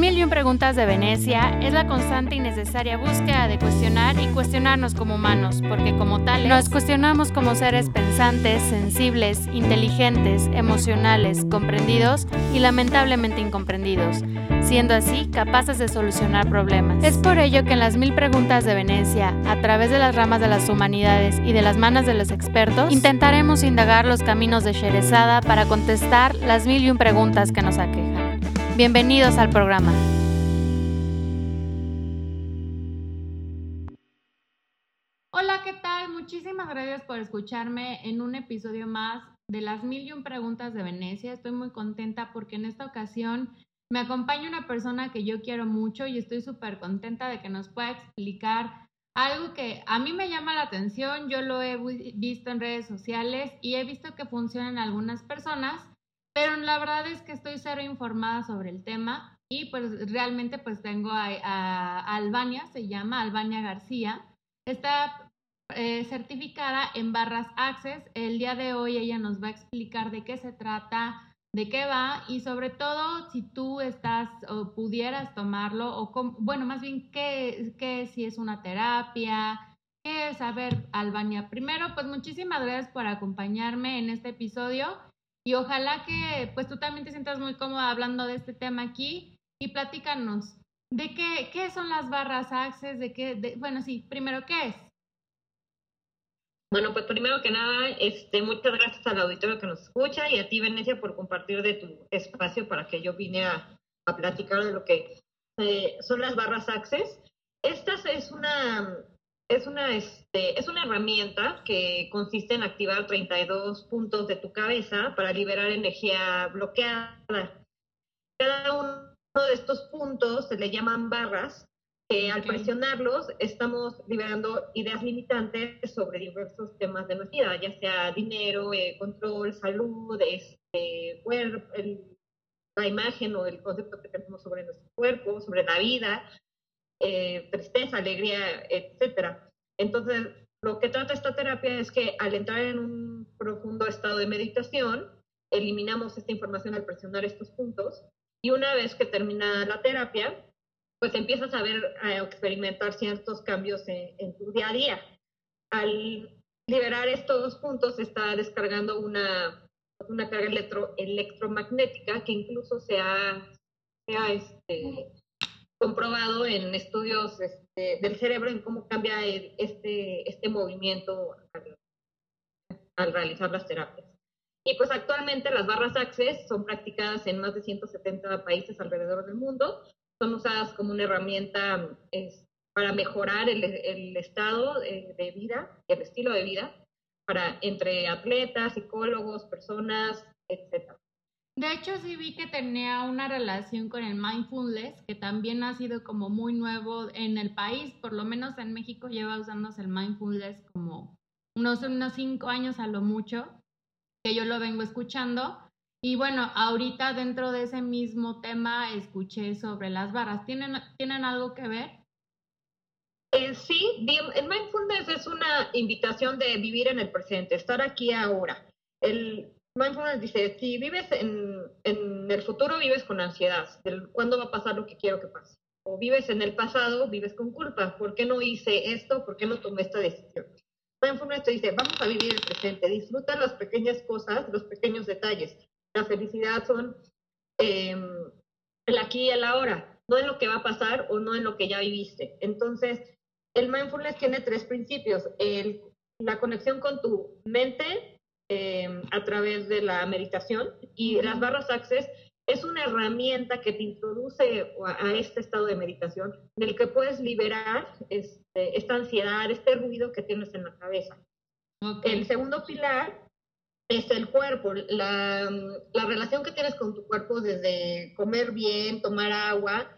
mil y un preguntas de Venecia es la constante y necesaria búsqueda de cuestionar y cuestionarnos como humanos, porque como tales nos cuestionamos como seres pensantes, sensibles, inteligentes, emocionales, comprendidos y lamentablemente incomprendidos, siendo así capaces de solucionar problemas. Es por ello que en las mil preguntas de Venecia, a través de las ramas de las humanidades y de las manos de los expertos, intentaremos indagar los caminos de Sherezada para contestar las mil y un preguntas que nos aquejan. Bienvenidos al programa. Hola, ¿qué tal? Muchísimas gracias por escucharme en un episodio más de las mil y un preguntas de Venecia. Estoy muy contenta porque en esta ocasión me acompaña una persona que yo quiero mucho y estoy súper contenta de que nos pueda explicar algo que a mí me llama la atención. Yo lo he visto en redes sociales y he visto que funciona algunas personas pero la verdad es que estoy cero informada sobre el tema y pues realmente pues tengo a, Albania, se llama Albania García, está eh, certificada en barras Access. El día de hoy ella nos va a explicar de qué se trata, de qué va y sobre todo si tú estás o pudieras tomarlo o bueno, más bien qué, qué si es una terapia, qué es, a ver, Albania. Primero, pues muchísimas gracias por acompañarme en este episodio y ojalá que pues tú también te sientas muy cómoda hablando de este tema aquí y platícanos de qué, qué son las barras Access, de qué, bueno, sí, primero, ¿qué es? Bueno, pues primero que nada, este, muchas gracias al auditorio que nos escucha y a ti, Venecia, por compartir de tu espacio para que yo vine a, a platicar de lo que eh, son las barras Access. Esta es una es una, este, es una herramienta que consiste en activar 32 puntos de tu cabeza para liberar energía bloqueada. Cada uno de estos puntos se le llaman barras, que al presionarlos estamos liberando ideas limitantes sobre diversos temas de nuestra vida, ya sea dinero, eh, control, salud, este, cuerpo, la imagen o el concepto que tenemos sobre nuestro cuerpo, sobre la vida, eh, tristeza, alegría, etcétera. Entonces, lo que trata esta terapia es que al entrar en un profundo estado de meditación, eliminamos esta información al presionar estos puntos y una vez que termina la terapia, pues empiezas a ver, a experimentar ciertos cambios en, tu día a día. Al liberar estos puntos, se está descargando una, una carga electro, electromagnética que incluso se ha, se ha este, comprobado en estudios este, del cerebro en cómo cambia este, este movimiento al, realizar las terapias. Y pues actualmente las barras Access son practicadas en más de 170 países alrededor del mundo. Son usadas como una herramienta para mejorar el, el estado de, de vida, el estilo de vida, para, entre atletas, psicólogos, personas, etc. De hecho, sí vi que tenía una relación con el mindfulness, que también ha sido como muy nuevo en el país, por lo menos en México lleva usándose el mindfulness como unos, unos cinco años a lo mucho, que yo lo vengo escuchando. Y bueno, ahorita dentro de ese mismo tema escuché sobre las barras. ¿Tienen, ¿tienen algo que ver? Eh, sí, el mindfulness es una invitación de vivir en el presente, estar aquí ahora. Mindfulness dice, si vives en, en, el futuro, vives con ansiedad, del cuándo va a pasar lo que quiero que pase. O vives en el pasado, vives con culpa. ¿Por qué no hice esto? ¿Por qué no tomé esta decisión? Mindfulness te dice, vamos a vivir el presente, disfruta las pequeñas cosas, los pequeños detalles. La felicidad son eh, el aquí y el ahora, no en lo que va a pasar o no en lo que ya viviste. Entonces, el mindfulness tiene tres principios. El, la conexión con tu mente, Em, a través de la meditación y las barras Access es una herramienta que te introduce a, este estado de meditación en el que puedes liberar este, esta ansiedad, este ruido que tienes en la cabeza. El segundo pilar es el cuerpo, la, la, relación que tienes con tu cuerpo desde comer bien, tomar agua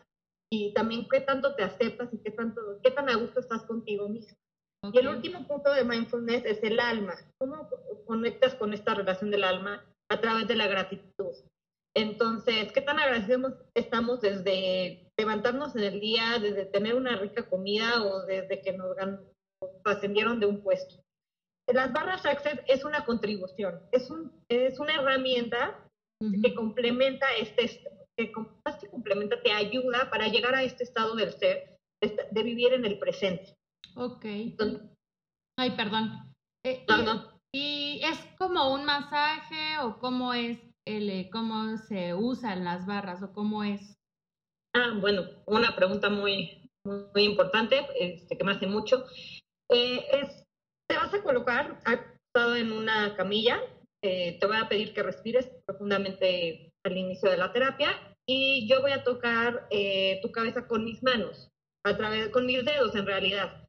y también qué tanto te aceptas y qué, tanto, qué tan a gusto estás contigo mismo. Y el último punto de mindfulness es el alma. ¿Cómo conectas con esta relación del alma? A través de la gratitud. Entonces, ¿qué tan agradecidos estamos desde levantarnos en el día, desde tener una rica comida o desde que nos, ascendieron de un puesto? Las barras Access es una contribución, es, un, es una herramienta que complementa este, que más que complementa, te ayuda para llegar a este estado del ser, de vivir en el presente. Ok. Ay, perdón. Eh, no, no. ¿Y es como un masaje o cómo es el, eh, cómo se usan las barras o cómo es? Ah, bueno, una pregunta muy, muy, importante, este, que me hace mucho. Eh, es, te vas a colocar acostado en una camilla, te voy a pedir que respires profundamente al inicio de la terapia y yo voy a tocar tu cabeza con mis manos, a través, con mis dedos en realidad.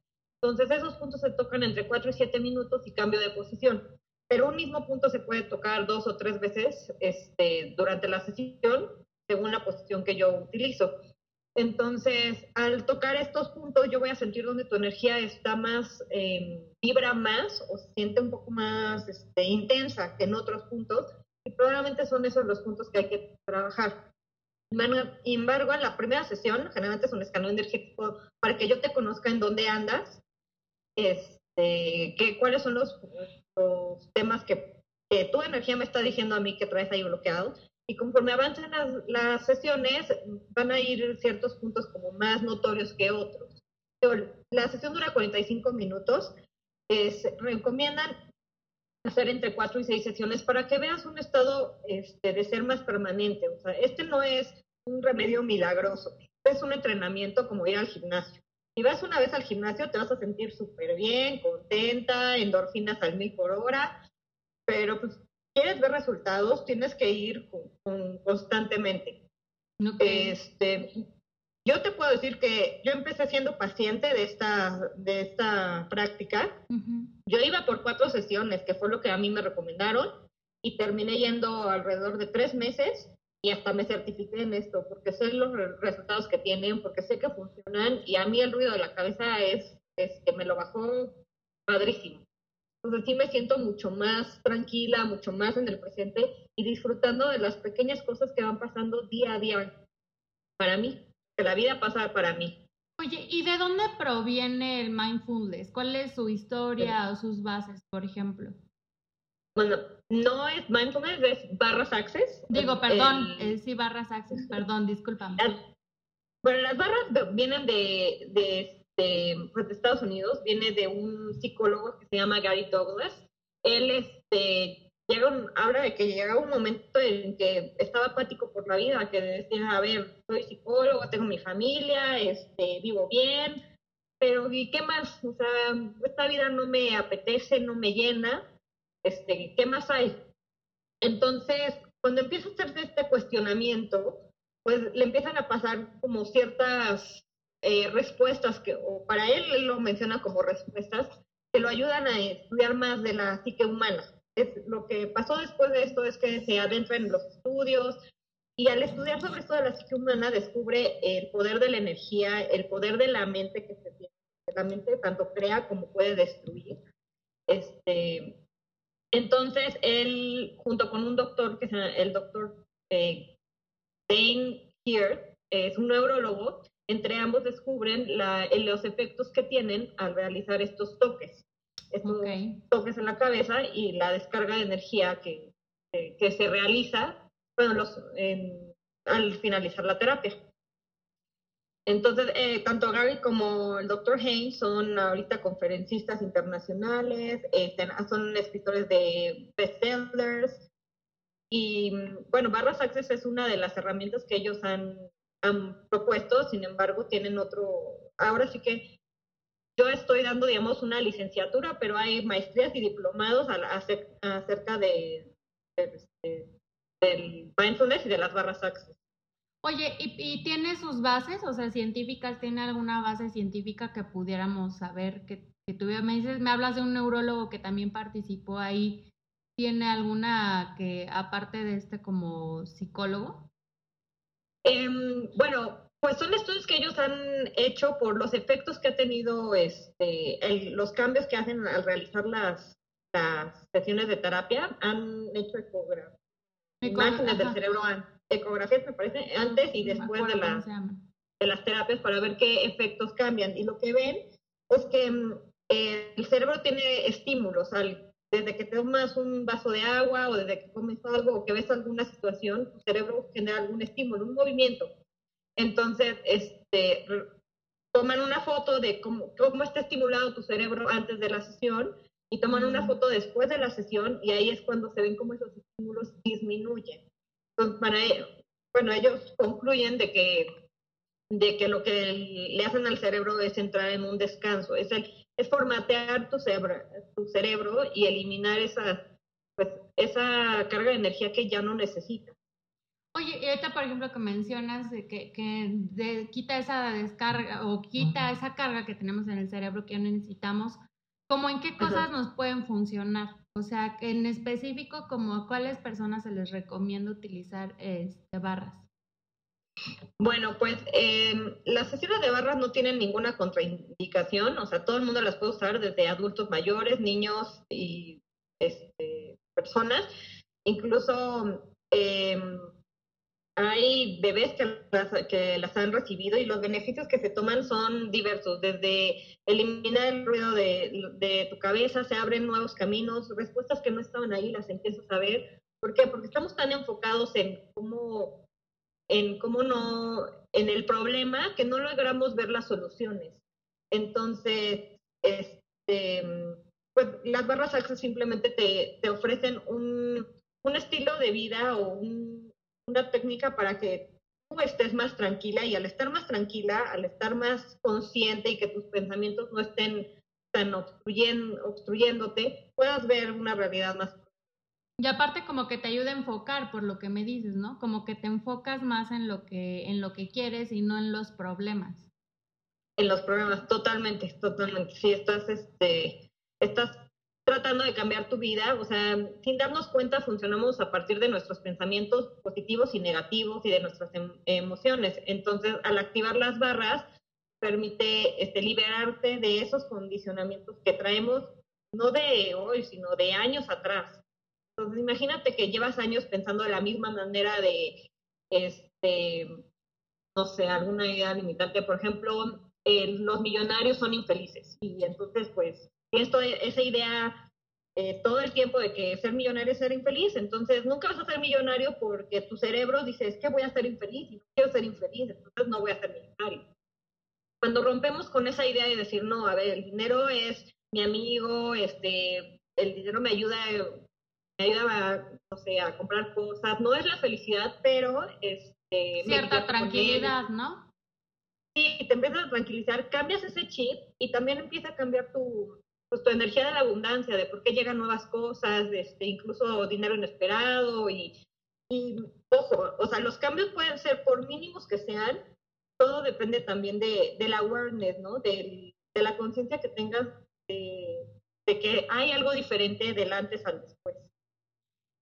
Entonces esos puntos se tocan entre 4 y 7 minutos y cambio de posición. Pero un mismo punto se puede tocar dos o tres veces este, durante la sesión, según la posición que yo utilizo. Entonces, al tocar estos puntos, yo voy a sentir donde tu energía está más, em, vibra más o se siente un poco más este, intensa que en otros puntos. Y probablemente son esos los puntos que hay que trabajar. Sin embargo, en la primera sesión, generalmente es un escaneo energético para que yo te conozca en dónde andas este, que, cuáles son los, temas que, tu energía me está diciendo a mí que traes ahí bloqueado. Y conforme avancen las, sesiones, van a ir ciertos puntos como más notorios que otros. La sesión dura 45 minutos. Se recomiendan hacer entre 4 y 6 sesiones para que veas un estado este, de ser más permanente. Este no es un remedio milagroso, es un entrenamiento como ir al gimnasio. Si vas una vez al gimnasio, te vas a sentir súper bien, contenta, endorfinas al mil por hora, pero pues quieres ver resultados, tienes que ir constantemente. Este, yo te puedo decir que yo empecé siendo paciente de esta, de esta práctica. Yo iba por cuatro sesiones, que fue lo que a mí me recomendaron, y terminé yendo alrededor de tres meses y hasta me certifiqué en esto, porque sé los resultados que tienen, porque sé que funcionan y a mí el ruido de la cabeza es, es que me lo bajó padrísimo. Entonces sí me siento mucho más tranquila, mucho más en el presente y disfrutando de las pequeñas cosas que van pasando día a día para mí, que la vida pasa para mí. Oye, ¿y de dónde proviene el mindfulness? ¿Cuál es su historia o sus bases, por ejemplo? Bueno, no es mindfulness, es barras access. Digo, perdón, eh, sí, barras access, perdón, discúlpame. bueno, las barras vienen de, de, pues, de, Estados Unidos, viene de un psicólogo que se llama Gary Douglas. Él este, llega un, habla de que llega un momento en que estaba apático por la vida, que decía, a ver, soy psicólogo, tengo mi familia, este, vivo bien, pero ¿y qué más? O sea, esta vida no me apetece, no me llena este, ¿qué más hay? Entonces, cuando empieza a hacerse este cuestionamiento, pues le empiezan a pasar como ciertas eh, respuestas, que, o para él, él lo menciona como respuestas, que lo ayudan a estudiar más de la psique humana. Es, lo que pasó después de esto es que se adentra en los estudios y al estudiar sobre esto de la psique humana descubre el poder de la energía, el poder de la mente que se tiene. La mente tanto crea como puede destruir. Este, entonces, él, junto con un doctor, que es el doctor eh, Dane Here, es un neurólogo, entre ambos descubren los efectos que tienen al realizar estos toques. Estos toques en la cabeza y la descarga de energía que, que, se realiza bueno, los, al finalizar la terapia. Entonces, eh, tanto Gary como el Dr. Haynes son ahorita conferencistas internacionales, este, son escritores de bestsellers. Y bueno, Barras Access es una de las herramientas que ellos han, propuesto, sin embargo, tienen otro. Ahora sí que yo estoy dando, digamos, una licenciatura, pero hay maestrías y diplomados acerca de, de, del mindfulness y de las barras access. Oye, ¿y, tiene sus bases, o sea, científicas? ¿Tiene alguna base científica que pudiéramos saber que, que tuviera? Me dices, me hablas de un neurólogo que también participó ahí. ¿Tiene alguna que, aparte de este, como psicólogo? Em, bueno, pues son estudios que ellos han hecho por los efectos que ha tenido este, los cambios que hacen al realizar las, las sesiones de terapia. Han hecho ecografías, imágenes del cerebro ecografías, me parece, antes y después de, las de las terapias para ver qué efectos cambian. Y lo que ven es que mm, el cerebro tiene estímulos. Al desde que tomas un vaso de agua o desde que comes algo o que ves alguna situación, tu cerebro genera algún estímulo, un movimiento. Entonces, este, toman una foto de cómo, cómo está estimulado tu cerebro antes de la sesión y toman una foto después de la sesión y ahí es cuando se ven cómo esos estímulos disminuyen. Entonces, para, bueno, ellos concluyen de que, de que lo que le hacen al cerebro es entrar en un descanso, es, el, es formatear tu cerebro, tu cerebro y eliminar esa, pues, esa carga de energía que ya no necesita. Oye, y ahorita, por ejemplo, que mencionas de que, que quita esa descarga o quita esa carga que tenemos en el cerebro que ya necesitamos, ¿cómo en qué cosas nos pueden funcionar? O sea, en específico, como a cuáles personas se les recomienda utilizar este, barras. Bueno, pues eh, las sesiones de barras no tienen ninguna contraindicación, o sea, todo el mundo las puede usar, desde adultos mayores, niños y este, personas. Incluso eh, hay bebés que las, que las han recibido y los beneficios que se toman son diversos, desde eliminar el ruido de, tu cabeza, se abren nuevos caminos, respuestas que no estaban ahí las empiezas a ver. ¿Por qué? Porque estamos tan enfocados en cómo, en cómo no, en el problema que no logramos ver las soluciones. Entonces, este, pues las barras access simplemente te, te ofrecen un, un estilo de vida o un una técnica para que tú estés más tranquila y al estar más tranquila, al estar más consciente y que tus pensamientos no estén tan obstruyéndote, puedas ver una realidad más. Y aparte como que te ayuda a enfocar por lo que me dices, ¿no? Como que te enfocas más en lo que en lo que quieres y no en los problemas. En los problemas, totalmente, totalmente. Si estás este estás tratando de cambiar tu vida, o sea, sin darnos cuenta funcionamos a partir de nuestros pensamientos positivos y negativos y de nuestras em, emociones. Entonces, al activar las barras, permite este, liberarte de esos condicionamientos que traemos, no de hoy, sino de años atrás. Entonces, imagínate que llevas años pensando de la misma manera de, este, no sé, alguna idea limitante. Por ejemplo, los millonarios son infelices y entonces, pues, esto, esa idea eh, todo el tiempo de que ser millonario es ser infeliz, entonces nunca vas a ser millonario porque tu cerebro dice, es que voy a ser infeliz y no quiero ser infeliz, entonces no voy a ser millonario. Cuando rompemos con esa idea de decir, no, a ver, el dinero es mi amigo, este, el dinero me ayuda, me ayuda a, no sé, a comprar cosas, no es la felicidad, pero este, cierta tranquilidad, ¿no? Sí, te empiezas a tranquilizar, cambias ese chip y también empieza a cambiar tu, pues, tu energía de la abundancia, de por qué llegan nuevas cosas, este, incluso dinero inesperado y, y, ojo, o sea, los cambios pueden ser por mínimos que sean, todo depende también de, de la awareness, ¿no? De, de la conciencia que tengas de, de, que hay algo diferente del antes al después.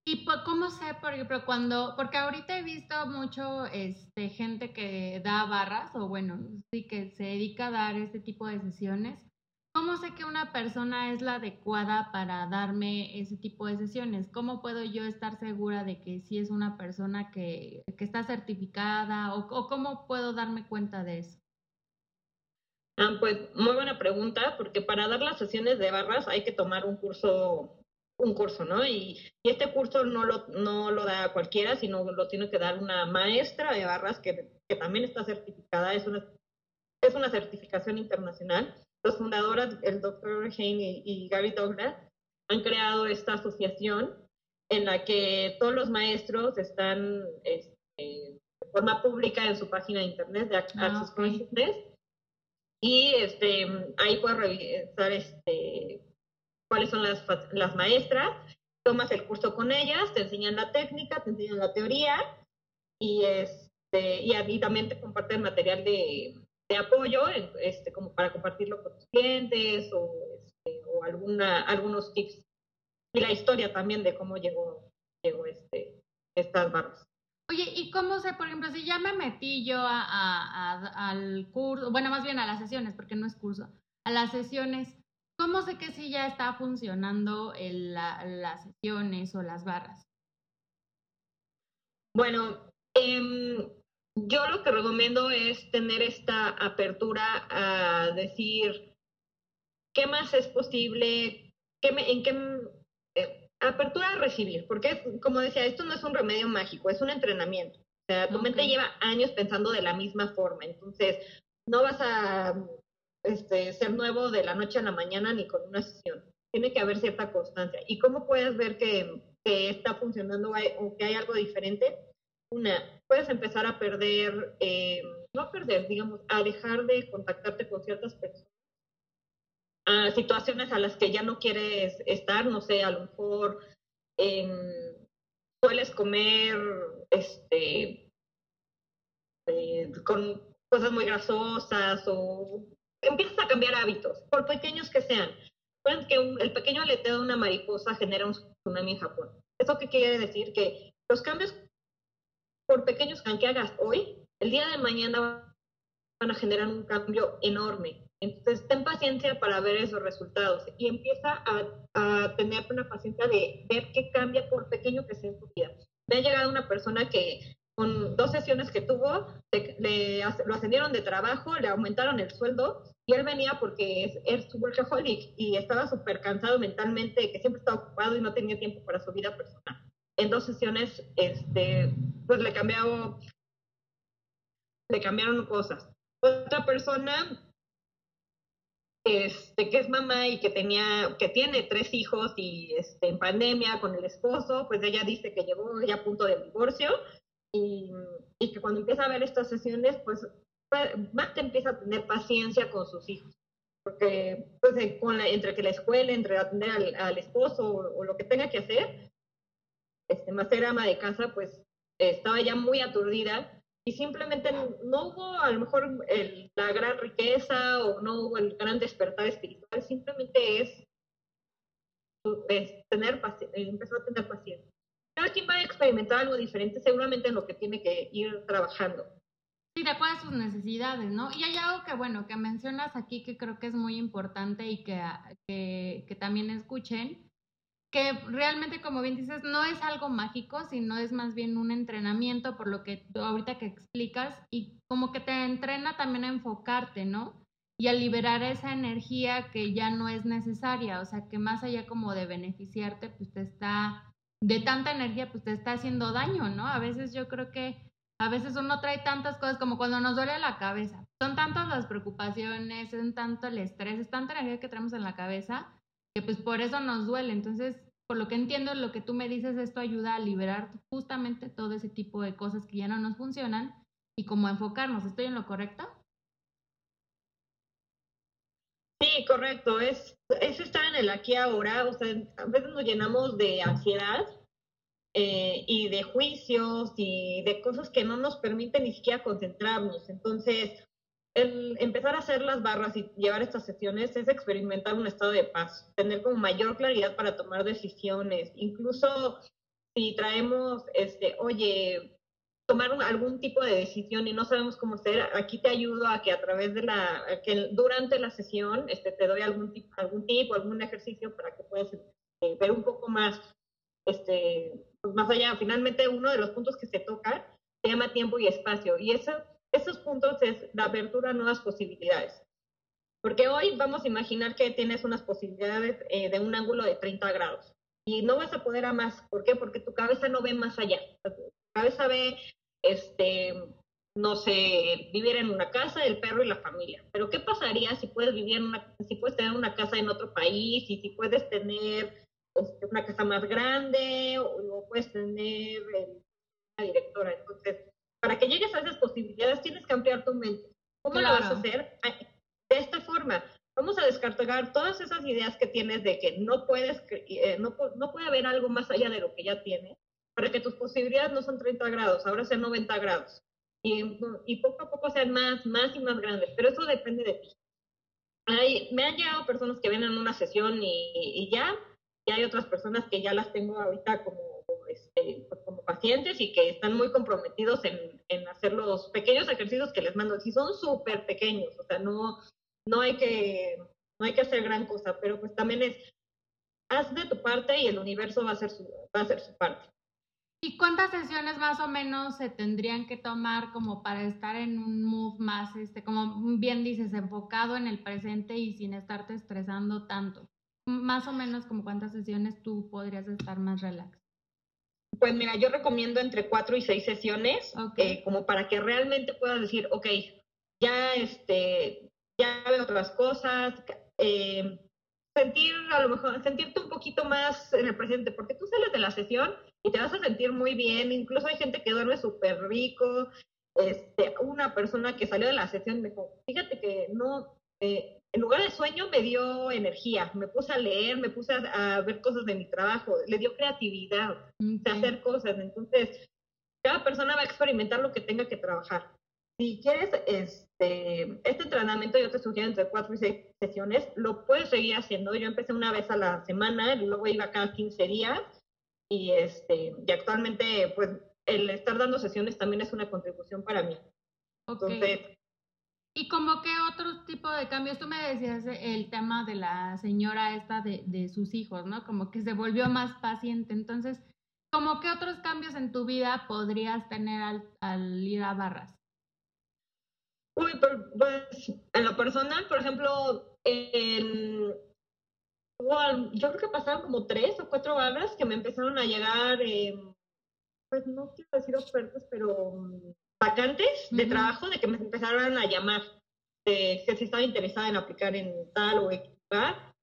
¿Y cómo sé, por ejemplo, cuando, porque ahorita he visto mucho este, gente que da barras, o bueno, sí que se dedica a dar este tipo de sesiones, ¿Cómo sé que una persona es la adecuada para darme ese tipo de sesiones? ¿Cómo puedo yo estar segura de que sí es una persona que, está certificada o, cómo puedo darme cuenta de eso? Ah, pues muy buena pregunta, porque para dar las sesiones de barras hay que tomar un curso, un curso, ¿no? Y, este curso no lo, no lo da cualquiera, sino lo tiene que dar una maestra de barras que, que también está certificada, es una, es una certificación internacional los fundadores, el doctor Hayne y, Gary Douglas, han creado esta asociación en la que todos los maestros están este, de forma pública en su página de internet de Access ah, Consciousness y este, ahí puedes revisar este, cuáles son las, las maestras, tomas el curso con ellas, te enseñan la técnica, te enseñan la teoría y, este, y, y también te comparten material de, de apoyo, este, como para compartirlo con tus clientes o, este, o alguna, algunos tips. Y la historia también de cómo llegó, llegó este, estas barras. Oye, ¿y cómo sé, por ejemplo, si ya me metí yo a, a, al curso, bueno, más bien a las sesiones, porque no es curso, a las sesiones, ¿cómo sé que sí ya está funcionando el, la, las sesiones o las barras? Bueno, eh, yo lo que recomiendo es tener esta apertura a decir qué más es posible, qué en qué, apertura a recibir, porque como decía, esto no es un remedio mágico, es un entrenamiento. O sea, tu mente lleva años pensando de la misma forma, entonces no vas a este, ser nuevo de la noche a la mañana ni con una sesión. Tiene que haber cierta constancia. ¿Y cómo puedes ver que, que está funcionando o que hay algo diferente? Una, puedes empezar a perder, eh, no a perder, digamos, a dejar de contactarte con ciertas personas, a situaciones a las que ya no quieres estar, no sé, a lo mejor eh, sueles comer este, eh, con cosas muy grasosas o empiezas a cambiar hábitos, por pequeños que sean. Recuerden que el pequeño aleteo de una mariposa genera un tsunami en Japón. ¿Eso qué quiere decir? Que los cambios, por pequeños que hagas hoy, el día de mañana van a generar un cambio enorme. Entonces, ten paciencia para ver esos resultados y empieza a, tener una paciencia de ver qué cambia por pequeño que sea en tu vida. Me ha llegado una persona que con dos sesiones que tuvo, le, lo ascendieron de trabajo, le aumentaron el sueldo y él venía porque es, es workaholic y estaba súper cansado mentalmente, que siempre estaba ocupado y no tenía tiempo para su vida personal. En dos sesiones, este, pues le cambiaron, le cambiaron cosas. Otra persona este, que es mamá y que tenía, que tiene tres hijos y este, en pandemia con el esposo, pues ella dice que llegó ya a punto de divorcio y, y que cuando empieza a ver estas sesiones, pues más que empieza a tener paciencia con sus hijos. Porque pues, con entre que la escuela, entre atender al, al esposo o, lo que tenga que hacer, este, más ama de casa, pues estaba ya muy aturdida y simplemente no hubo a lo mejor el, la gran riqueza o no hubo el gran despertar espiritual, simplemente es, es tener empezó a tener paciencia. Cada quien va a experimentar algo diferente seguramente en lo que tiene que ir trabajando. Sí, de acuerdo a sus necesidades, ¿no? Y hay algo que, bueno, que mencionas aquí que creo que es muy importante y que, que, que también escuchen, que realmente, como bien dices, no es algo mágico, sino es más bien un entrenamiento, por lo que ahorita que explicas, y como que te entrena también a enfocarte, ¿no? Y a liberar esa energía que ya no es necesaria, o sea, que más allá como de beneficiarte, pues te está, de tanta energía, pues te está haciendo daño, ¿no? A veces yo creo que a veces uno trae tantas cosas como cuando nos duele la cabeza. Son tantas las preocupaciones, es tanto el estrés, es tanta energía que traemos en la cabeza que pues por eso nos duele. Entonces, por lo que entiendo, lo que tú me dices, esto ayuda a liberar justamente todo ese tipo de cosas que ya no nos funcionan y como enfocarnos. ¿Estoy en lo correcto? Sí, correcto. Es, es estar en el aquí ahora. O sea, a veces nos llenamos de ansiedad eh, y de juicios y de cosas que no nos permiten ni siquiera concentrarnos. Entonces, el empezar a hacer las barras y llevar estas sesiones es experimentar un estado de paz, tener como mayor claridad para tomar decisiones, incluso si traemos, este, oye, tomar algún tipo de decisión y no sabemos cómo hacer, aquí te ayudo a que a través de la, que durante la sesión este, te doy algún tipo, algún tipo, algún ejercicio para que puedas este, ver un poco más este, pues más allá, finalmente uno de los puntos que se toca se llama tiempo y espacio. Y eso, esos puntos es la apertura a nuevas posibilidades. Porque hoy vamos a imaginar que tienes unas posibilidades eh, de un ángulo de 30 grados y no vas a poder a más. ¿Por qué? Porque tu cabeza no ve más allá. Tu cabeza ve, este, no sé, vivir en una casa, el perro y la familia. Pero ¿qué pasaría si puedes vivir en una, si puedes tener una casa en otro país y si puedes tener este, una casa más grande o, puedes tener una directora. Entonces, para que llegues a esas posibilidades tienes que ampliar tu mente. ¿Cómo lo vas a hacer? De esta forma, vamos a descartar todas esas ideas que tienes de que no puedes, eh, no, no puede haber algo más allá de lo que ya tienes, para que tus posibilidades no son 30 grados, ahora sean 90 grados. Y, y poco a poco sean más, más y más grandes, pero eso depende de ti. Hay, me han llegado personas que vienen a una sesión y, y ya y hay otras personas que ya las tengo ahorita como, este, pues, como pacientes y que están muy comprometidos en, en hacer los pequeños ejercicios que les mando. Si son súper pequeños, o sea, no, no, hay que, no hay que hacer gran cosa, pero pues también es, haz de tu parte y el universo va a hacer su, va a hacer su parte. ¿Y cuántas sesiones más o menos se tendrían que tomar como para estar en un mood más, este, como bien dices, enfocado en el presente y sin estarte estresando tanto? más o menos como cuántas sesiones tú podrías estar más relax. Pues mira, yo recomiendo entre cuatro y seis sesiones, eh, como para que realmente puedas decir, ok, ya este, ya veo otras cosas, eh, sentir a lo mejor, sentirte un poquito más en el presente, porque tú sales de la sesión y te vas a sentir muy bien, incluso hay gente que duerme súper rico, este, una persona que salió de la sesión me dijo, fíjate que no, eh, en lugar de sueño me dio energía, me puse a leer, me puse a, ver cosas de mi trabajo, le dio creatividad de hacer cosas. Entonces, cada persona va a experimentar lo que tenga que trabajar. Si quieres este, este entrenamiento, yo te sugiero entre cuatro y seis sesiones, lo puedes seguir haciendo. Yo empecé una vez a la semana, y luego iba cada 15 días y, este, y actualmente, pues, el estar dando sesiones también es una contribución para mí. Entonces, ¿Y como qué otro tipo de cambios? Tú me decías el tema de la señora esta de, de sus hijos, ¿no? Como que se volvió más paciente. Entonces, ¿como qué otros cambios en tu vida podrías tener al, ir a barras? Uy, pues en lo personal, por ejemplo, en, yo creo que pasaron como tres o cuatro barras que me empezaron a llegar, pues no quiero decir ofertas, pero vacantes de trabajo de que me empezaron a llamar de que si estaba interesada en aplicar en tal o equipar.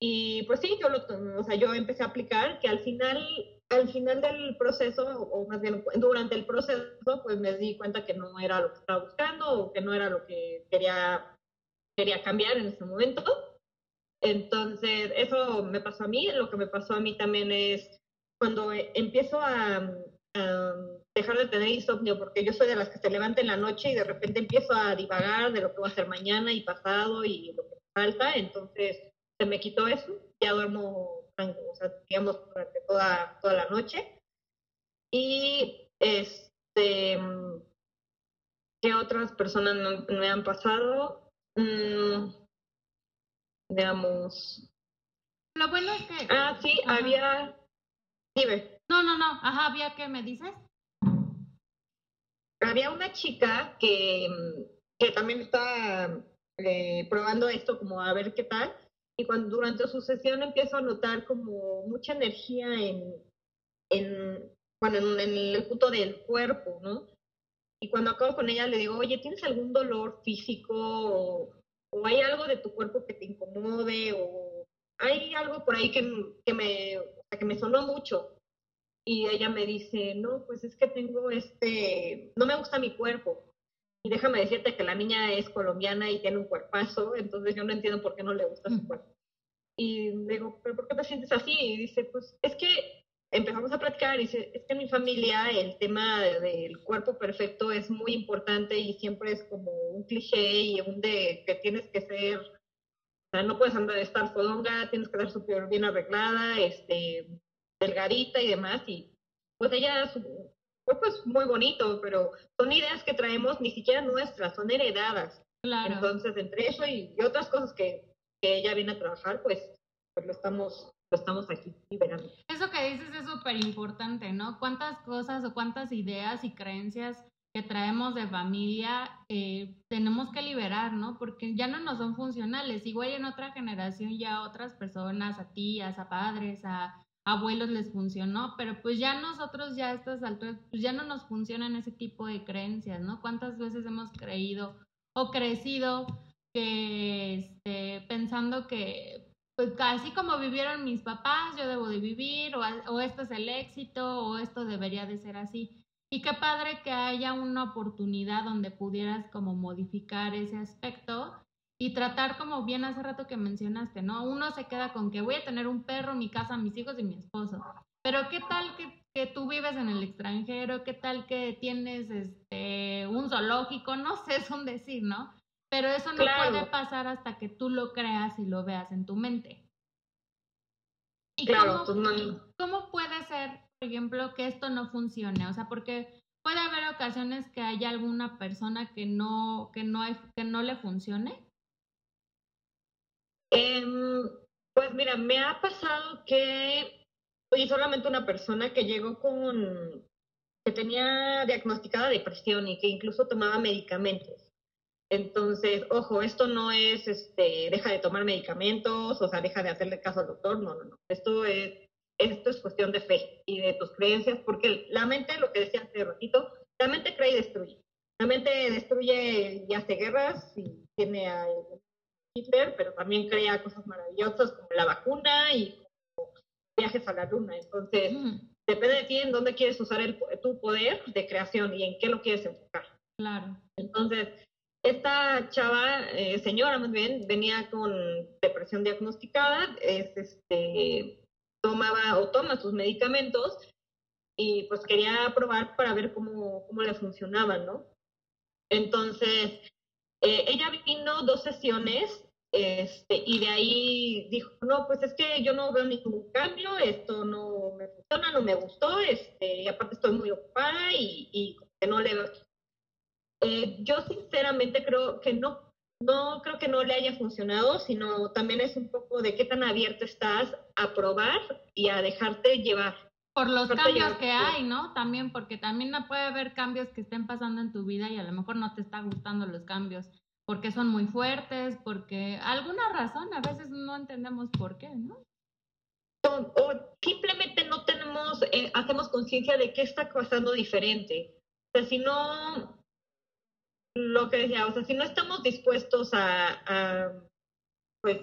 Y pues sí, yo lo, o sea, yo empecé a aplicar que al final, al final del proceso, o más bien durante el proceso, pues me di cuenta que no era lo que estaba buscando o que no era lo que quería, quería cambiar en ese momento. Entonces, eso me pasó a mí. Lo que me pasó a mí también es cuando empiezo a, dejar de tener insomnio, porque yo soy de las que se levanta en la noche y de repente empiezo a divagar de lo que va a hacer mañana y pasado y lo que falta, entonces se me quitó eso, ya duermo, o sea, digamos, durante toda, toda la noche. Y este, ¿qué otras personas me, han pasado? Mm, digamos. Lo bueno es que. Ah, sí, había. Dime. No, no, no. Ajá, había que me dices había una chica que, que también estaba eh, probando esto como a ver qué tal, y cuando durante su sesión empiezo a notar como mucha energía en, en, bueno, en, el punto del cuerpo, ¿no? Y cuando acabo con ella le digo, oye, ¿tienes algún dolor físico o, o hay algo de tu cuerpo que te incomode o hay algo por ahí que, que, me, que me sonó mucho? Y ella me dice, no, pues es que tengo este, no me gusta mi cuerpo. Y déjame decirte que la niña es colombiana y tiene un cuerpazo, entonces yo no entiendo por qué no le gusta su mm. cuerpo. Y le digo, ¿pero por qué te sientes así? Y dice, pues es que empezamos a platicar y dice, es que en mi familia el tema del cuerpo perfecto es muy importante y siempre es como un cliché y un de que tienes que ser, o sea, no puedes andar de estar fodonga, tienes que estar súper bien arreglada, este, delgadita y demás, y pues ella, pues muy bonito, pero son ideas que traemos ni siquiera nuestras, son heredadas. Claro. Entonces, entre eso y, otras cosas que, que, ella viene a trabajar, pues, pues lo estamos lo estamos aquí liberando. Eso que dices es súper importante, ¿no? ¿Cuántas cosas o cuántas ideas y creencias que traemos de familia eh, tenemos que liberar, ¿no? Porque ya no nos son funcionales. Igual en otra generación ya otras personas, a tías, a padres, a abuelos les funcionó, pero pues ya nosotros ya a estas alturas, pues ya no nos funcionan ese tipo de creencias, ¿no? ¿Cuántas veces hemos creído o crecido que este, pensando que pues así como vivieron mis papás, yo debo de vivir, o, o esto es el éxito, o esto debería de ser así. Y qué padre que haya una oportunidad donde pudieras como modificar ese aspecto y tratar como bien hace rato que mencionaste, ¿no? Uno se queda con que voy a tener un perro, mi casa, mis hijos y mi esposo. Pero qué tal que, que tú vives en el extranjero, qué tal que tienes este un zoológico, no sé, es un decir, ¿no? Pero eso no puede pasar hasta que tú lo creas y lo veas en tu mente. ¿Y claro, cómo, cómo puede ser, por ejemplo, que esto no funcione? O sea, porque puede haber ocasiones que haya alguna persona que no, que no, que no le funcione. Em, pues mira, me ha pasado que fui solamente una persona que llegó con, que tenía diagnosticada depresión y que incluso tomaba medicamentos. Entonces, ojo, esto no es, este, deja de tomar medicamentos, o sea, deja de hacerle caso al doctor, no, no, no. Esto es, esto es cuestión de fe y de tus creencias, porque la mente, lo que decía hace ratito, la mente cree y destruye. La mente destruye y hace guerras y tiene a Hitler, pero también crea cosas maravillosas como la vacuna y viajes a la luna. Entonces, depende de ti en dónde quieres usar el, tu poder de creación y en qué lo quieres enfocar. Claro. Entonces, esta chava, eh, señora más bien, venía con depresión diagnosticada, es, este, tomaba o toma sus medicamentos y pues quería probar para ver cómo, cómo le funcionaban, ¿no? Entonces, eh, ella vino dos sesiones este, y de ahí dijo, no, pues es que yo no veo ningún cambio, esto no me funciona, no me gustó, este, y aparte estoy muy ocupada y, y no le veo. Eh, yo sinceramente creo que no, no creo que no le haya funcionado, sino también es un poco de qué tan abierto estás a probar y a dejarte llevar. Por los cambios que hay, ¿no? También, porque también puede haber cambios que estén pasando en tu vida y a lo mejor no te están gustando los cambios porque son muy fuertes, porque alguna razón, a veces no entendemos por qué, ¿no? O, simplemente no tenemos, eh, hacemos conciencia de qué está pasando diferente. O sea, si no, lo que decía, o sea, si no estamos dispuestos a, pues,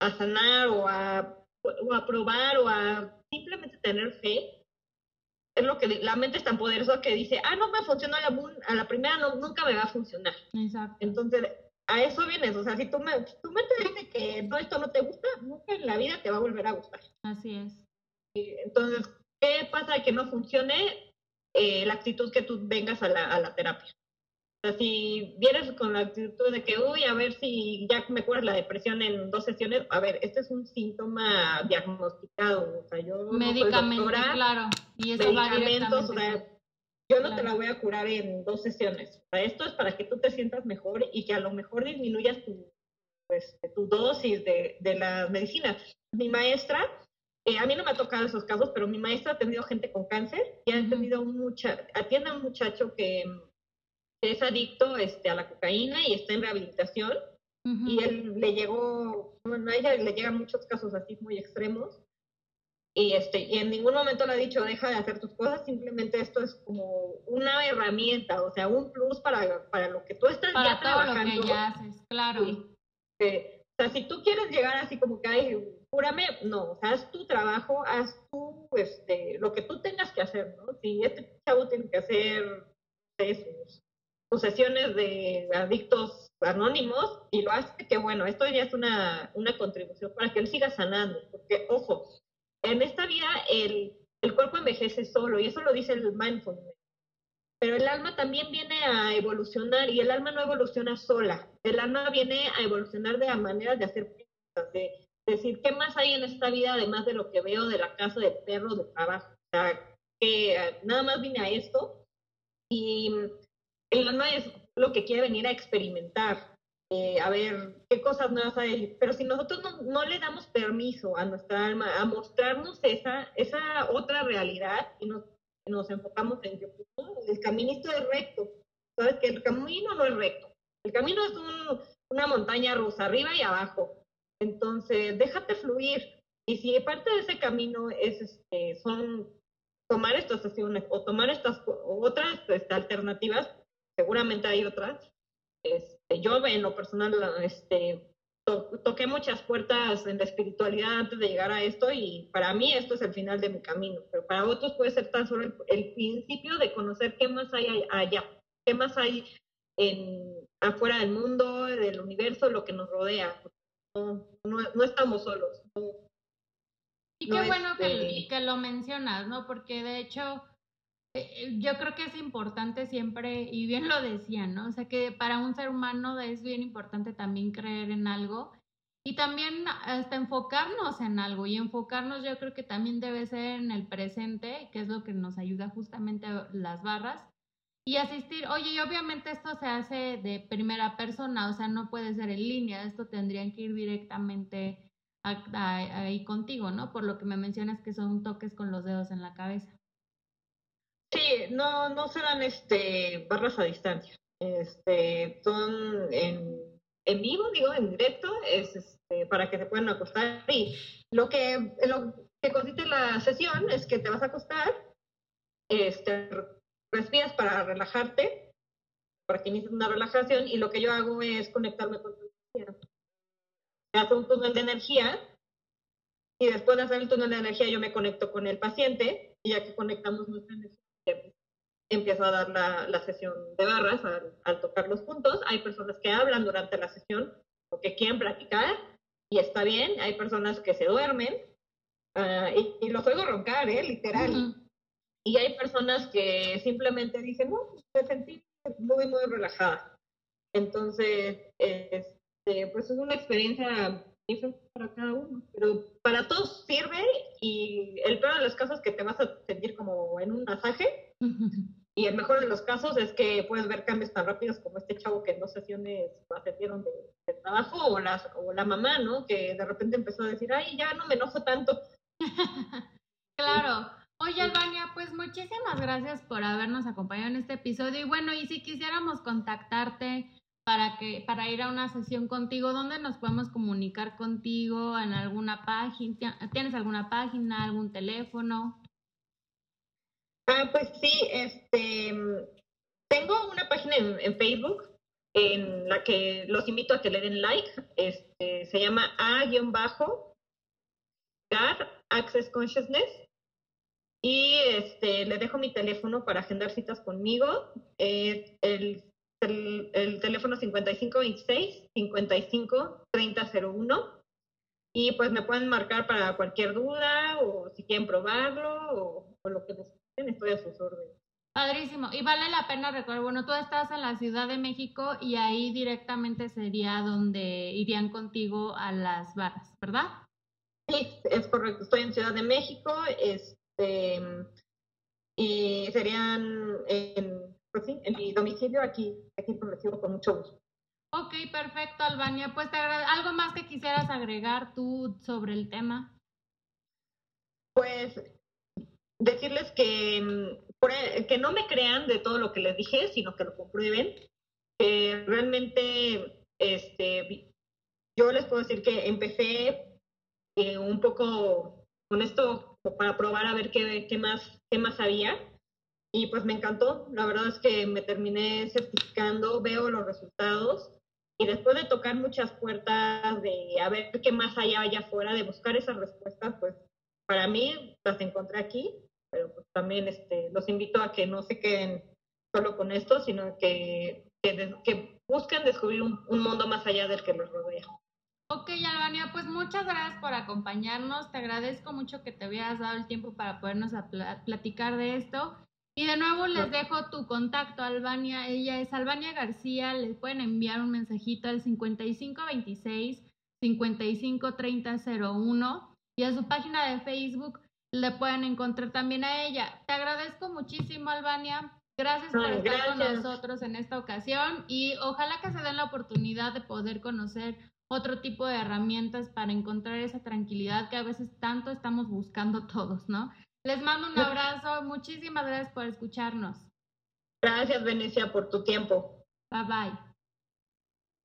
a sanar o a, o a probar o a simplemente tener fe, es lo que la mente es tan poderosa que dice, ah, no me funciona a la, a la primera, no, nunca me va a funcionar. Exacto. Entonces, a eso vienes, o sea, si me, tu mente dice que no, esto no te gusta, nunca en la vida te va a volver a gustar. Así es. Entonces, ¿qué pasa que no funcione eh, la actitud que tú vengas a la, a la terapia? Si vienes con la actitud de que, uy, a ver si ya me curas la depresión en dos sesiones, a ver, este es un síntoma diagnosticado, o sea, yo Medicamento, claro, y eso medicamentos, o sea, yo no te la voy a curar en dos sesiones. O sea, esto es para que tú te sientas mejor y que a lo mejor disminuyas tu, pues, tu dosis de, de las medicinas. Mi maestra, eh, a mí no me ha tocado esos casos, pero mi maestra ha atendido gente con cáncer y ha atendido mucha, atiende a un muchacho que es adicto este, a la cocaína y está en rehabilitación. Y él le llegó, bueno, a ella le llegan muchos casos así muy extremos. Y, este, y en ningún momento le ha dicho, deja de hacer tus cosas, simplemente esto es como una herramienta, o sea, un plus para, para lo que tú estás para ya todo trabajando. Lo que ya haces, claro. Eh, o sea, si tú quieres llegar así como que, ay, cúrame, no, o sea, haz tu trabajo, haz tú, este, lo que tú tengas que hacer, ¿no? Si este chavo tiene que hacer eso, posesiones de adictos anónimos y lo hace que, bueno, esto ya es una, una contribución para que él siga sanando, porque, ojo, en esta vida el, el cuerpo envejece solo y eso lo dice el mindfulness. Pero el alma también viene a evolucionar y el alma no evoluciona sola. El alma viene a evolucionar de la manera de hacer de decir, ¿qué más hay en esta vida además de lo que veo de la casa, del perro, del trabajo? O sea, que nada más vine a esto y el alma es lo que quiere venir a experimentar, eh, a ver qué cosas nuevas hay. Pero si nosotros no, le damos permiso a nuestra alma a mostrarnos esa, esa otra realidad y nos, nos enfocamos en que el caminito es recto, sabes que el camino no es recto, el camino es una montaña rusa, arriba y abajo. Entonces, déjate fluir. Y si parte de ese camino es, este, son tomar estas sesiones o tomar estas otras este, alternativas, seguramente hay otras. Este, yo en lo personal este, toqué muchas puertas en la espiritualidad antes de llegar a esto y para mí esto es el final de mi camino, pero para otros puede ser tan solo el, principio de conocer qué más hay allá, qué más hay en, afuera del mundo, del universo, lo que nos rodea. No, no, estamos solos. y qué bueno que, que lo mencionas, ¿no? Porque de hecho yo creo que es importante siempre, y bien lo decían, ¿no? O sea, que para un ser humano es bien importante también creer en algo y también hasta enfocarnos en algo. Y enfocarnos yo creo que también debe ser en el presente, que es lo que nos ayuda justamente las barras. Y asistir, oye, y obviamente esto se hace de primera persona, o sea, no puede ser en línea, esto tendrían que ir directamente ahí contigo, ¿no? Por lo que me mencionas que son toques con los dedos en la cabeza. Sí, no, no serán este, barras a distancia. Este, son en, en vivo, digo, en directo, es este, para que se puedan acostar. Y lo que, lo que consiste la sesión es que te vas a acostar, este, respiras para relajarte, para que inicies una relajación, y lo que yo hago es conectarme con tu energía. Hace un túnel de energía, y después de hacer el túnel de energía yo me conecto con el paciente, y ya que conectamos nuestra energía, empiezo a dar la, la sesión de barras al, tocar los puntos. Hay personas que hablan durante la sesión o que quieren platicar y está bien. Hay personas que se duermen uh, y, y, los oigo roncar, ¿eh? literal. Y hay personas que simplemente dicen, no, me sentí muy, muy relajada. Entonces, este, pues es una experiencia para cada uno, pero para todos sirve y el peor de los casos es que te vas a sentir como en un masaje y el mejor de los casos es que puedes ver cambios tan rápidos como este chavo que en dos sesiones ascendieron de, de, trabajo o, las, o la mamá, ¿no? Que de repente empezó a decir, ay, ya no me enojo tanto. claro. Oye, Albania, pues muchísimas gracias por habernos acompañado en este episodio. Y bueno, y si quisiéramos contactarte para que para ir a una sesión contigo, ¿dónde nos podemos comunicar contigo? ¿En alguna página? ¿Tienes alguna página, algún teléfono? Ah, pues sí, este, tengo una página en, Facebook en la que los invito a que le den like. Este, se llama A-GAR Access Consciousness. Y este, le dejo mi teléfono para agendar citas conmigo. el, el, el, teléfono 5526 55 3001. Y pues me pueden marcar para cualquier duda o si quieren probarlo o, o lo que les estoy a sus órdenes. Padrísimo. Y vale la pena recordar, bueno, tú estás en la Ciudad de México y ahí directamente sería donde irían contigo a las barras, ¿verdad? Sí, es correcto. Estoy en Ciudad de México, este, y serían en, pues sí, en mi domicilio aquí, aquí lo recibo con mucho gusto. Ok, perfecto, Albania. Pues te. ¿Algo más que quisieras agregar tú sobre el tema? Pues decirles que, mm, e, que no me crean de todo lo que les dije, sino que lo comprueben. que realmente, este, yo les puedo decir que empecé eh, un poco con esto para probar a ver qué, qué, más, qué más había. Y pues me encantó. La verdad es que me terminé certificando, veo los resultados. Y después de tocar muchas puertas, de a ver qué más hay allá afuera, de buscar esas respuestas, pues para mí las encontré aquí pero pues también este, los invito a que no se queden solo con esto, sino que, que, que busquen descubrir un, un, mundo más allá del que los rodea. Ok, Albania, pues muchas gracias por acompañarnos. Te agradezco mucho que te habías dado el tiempo para podernos pl platicar de esto. Y de nuevo les dejo tu contacto, Albania. Ella es Albania García. Les pueden enviar un mensajito al 5526 553001 y a su página de Facebook le pueden encontrar también a ella. Te agradezco muchísimo, Albania. Gracias por estar con nosotros en esta ocasión y ojalá que se den la oportunidad de poder conocer otro tipo de herramientas para encontrar esa tranquilidad que a veces tanto estamos buscando todos, ¿no? Les mando un abrazo, muchísimas gracias por escucharnos. Gracias, Venecia, por tu tiempo. Bye bye.